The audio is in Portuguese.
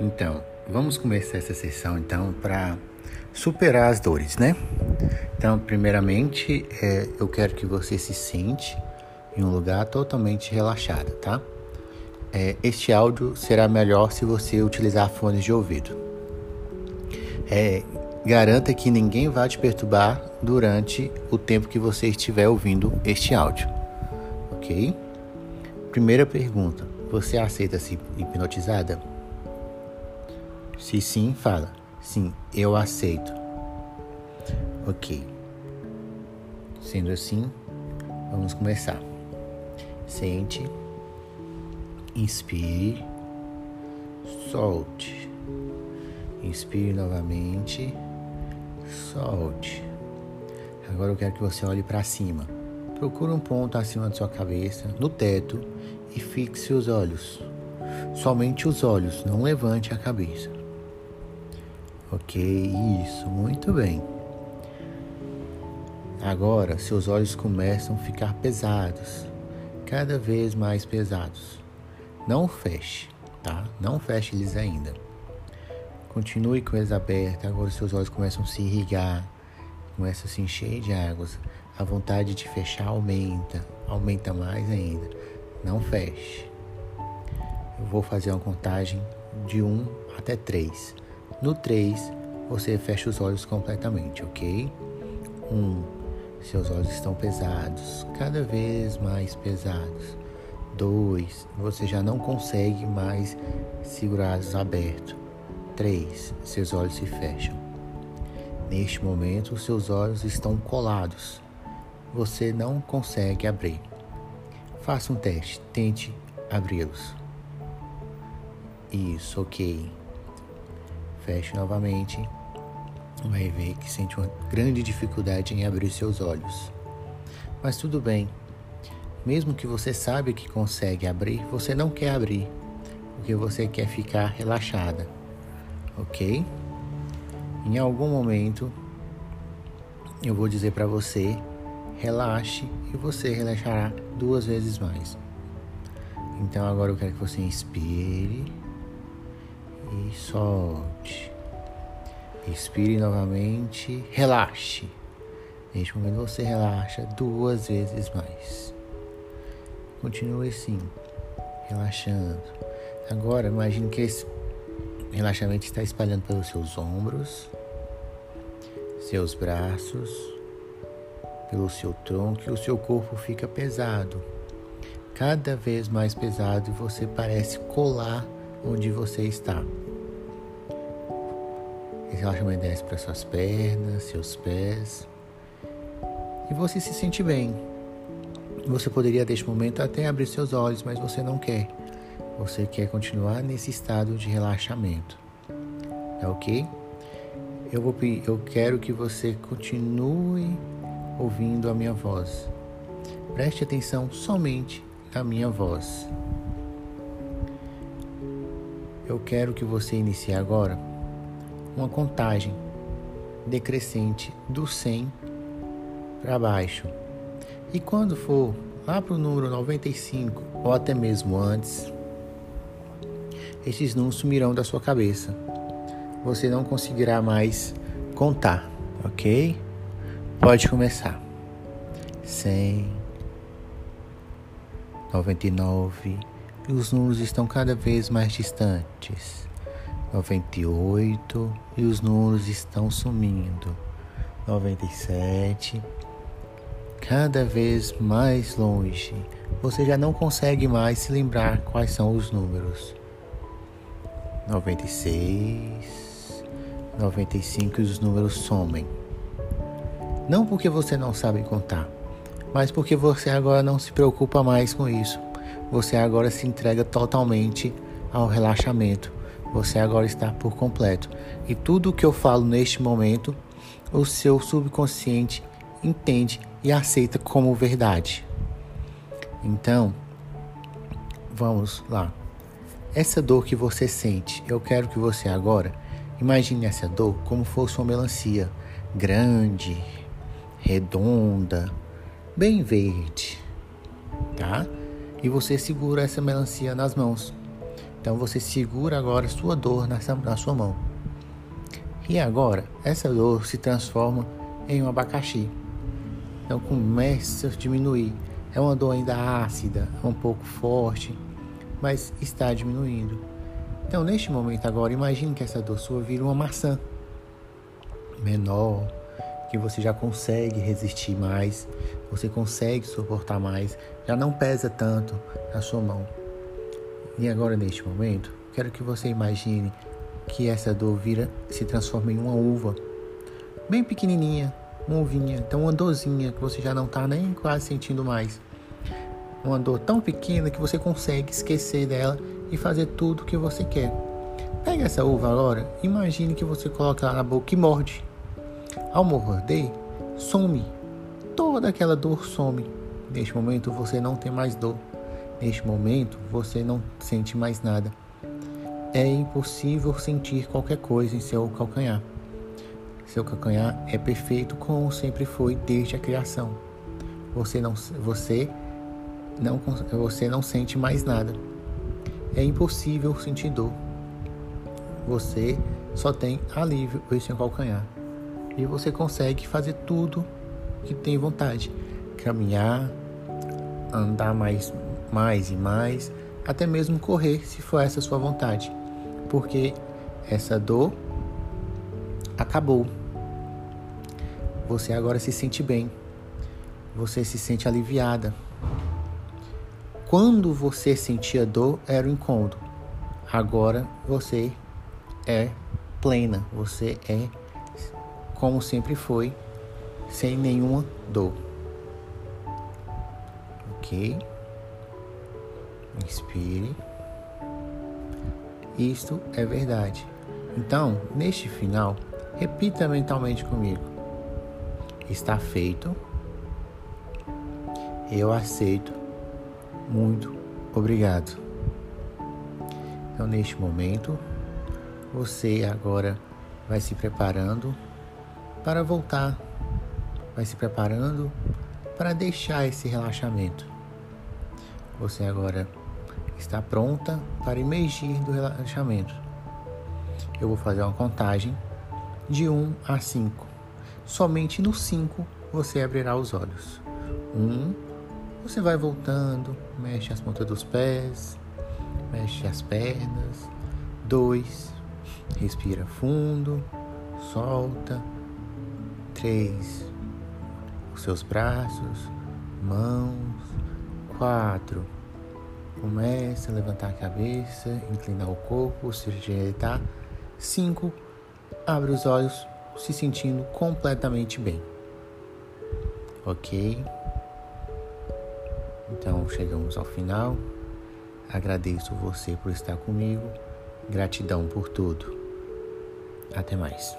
Então, vamos começar essa sessão então para superar as dores, né? Então, primeiramente, é, eu quero que você se sente em um lugar totalmente relaxado, tá? É, este áudio será melhor se você utilizar fones de ouvido. É, garanta que ninguém vai te perturbar durante o tempo que você estiver ouvindo este áudio, ok? Primeira pergunta: você aceita ser hipnotizada? Se sim, fala. Sim, eu aceito. Ok. Sendo assim, vamos começar. Sente, inspire, solte. Inspire novamente, solte. Agora eu quero que você olhe para cima. Procure um ponto acima da sua cabeça, no teto, e fixe os olhos. Somente os olhos, não levante a cabeça. Ok, isso, muito bem. Agora, seus olhos começam a ficar pesados, cada vez mais pesados. Não feche, tá? Não feche eles ainda. Continue com eles abertos. Agora, seus olhos começam a se irrigar, começam a se encher de águas. A vontade de fechar aumenta, aumenta mais ainda. Não feche. Eu vou fazer uma contagem de 1 até 3. No 3, você fecha os olhos completamente, ok? 1. Seus olhos estão pesados, cada vez mais pesados. 2. Você já não consegue mais segurá-los abertos. 3. Seus olhos se fecham. Neste momento, seus olhos estão colados. Você não consegue abrir. Faça um teste, tente abri-los. Isso, ok. Feche novamente. Vai ver que sente uma grande dificuldade em abrir seus olhos. Mas tudo bem. Mesmo que você sabe que consegue abrir, você não quer abrir, porque você quer ficar relaxada. OK? Em algum momento eu vou dizer para você, relaxe e você relaxará duas vezes mais. Então agora eu quero que você inspire e solte. Expire novamente, relaxe. Neste momento você relaxa duas vezes mais. Continue assim, relaxando. Agora imagine que esse relaxamento está espalhando pelos seus ombros, seus braços, pelo seu tronco e o seu corpo fica pesado. Cada vez mais pesado e você parece colar onde você está. Esse relaxamento desce para suas pernas, seus pés. E você se sente bem. Você poderia, neste momento, até abrir seus olhos, mas você não quer. Você quer continuar nesse estado de relaxamento. É ok? Eu, vou, eu quero que você continue ouvindo a minha voz. Preste atenção somente na minha voz. Eu quero que você inicie agora uma contagem decrescente do 100 para baixo. E quando for lá para o número 95 ou até mesmo antes, esses números sumirão da sua cabeça. Você não conseguirá mais contar, ok? Pode começar. 100, 99 e os números estão cada vez mais distantes. 98 e os números estão sumindo. 97 cada vez mais longe. Você já não consegue mais se lembrar quais são os números. 96 95 e os números somem. Não porque você não sabe contar, mas porque você agora não se preocupa mais com isso. Você agora se entrega totalmente ao relaxamento você agora está por completo. E tudo o que eu falo neste momento, o seu subconsciente entende e aceita como verdade. Então, vamos lá. Essa dor que você sente, eu quero que você agora imagine essa dor como fosse uma melancia grande, redonda, bem verde, tá? E você segura essa melancia nas mãos Então você segura agora sua dor nessa, na sua mão. E agora, essa dor se transforma em um abacaxi. Então começa a diminuir. É uma dor ainda ácida, é um pouco forte, mas está diminuindo. Então, neste momento agora, imagine que essa dor sua vira uma maçã menor, que você já consegue resistir mais, você consegue suportar mais, já não pesa tanto na sua mão. E agora, neste momento, quero que você imagine que essa dor vira, se transforma em uma uva, bem pequenininha, uma uvinha, então uma dorzinha que você já não está nem quase sentindo mais. Uma dor tão pequena que você consegue esquecer dela e fazer tudo o que você quer. Pega essa uva agora, imagine que você coloca ela na boca e morde. Ao morder, some. Toda aquela dor some. Neste momento você não tem mais dor. Neste momento você não sente mais nada. É impossível sentir qualquer coisa em seu calcanhar. Seu calcanhar é perfeito como sempre foi desde a criação. Você não, você não, você não sente mais nada. É impossível sentir dor. Você só tem alívio em seu calcanhar e você consegue fazer tudo que tem vontade. Caminhar, andar mais, mais e mais, até mesmo correr, se for essa sua vontade. Porque essa dor acabou. Você agora se sente bem. Você se sente aliviada. Quando você sentia dor, era o incômodo. Agora você é plena, você é como sempre foi, sem nenhuma dor. Ok? Inspire. Isto é verdade. Então, neste final, repita mentalmente comigo: Está feito. Eu aceito. Muito obrigado. Então, neste momento, você agora vai se preparando para voltar. Vai se preparando para deixar esse relaxamento. Você agora está pronta para emergir do relaxamento. Eu vou fazer uma contagem de 1 a 5. Somente no 5 você abrirá os olhos. 1, você vai voltando, mexe as pontas dos pés, mexe as pernas. 2, respira fundo, solta. 3. Os seus braços, mãos. 4. Começa a levantar a cabeça, inclinar o corpo, se ajeitar. 5. Abre os olhos, se sentindo completamente bem. Ok? Então chegamos ao final. Agradeço você por estar comigo. Gratidão por tudo. Até mais.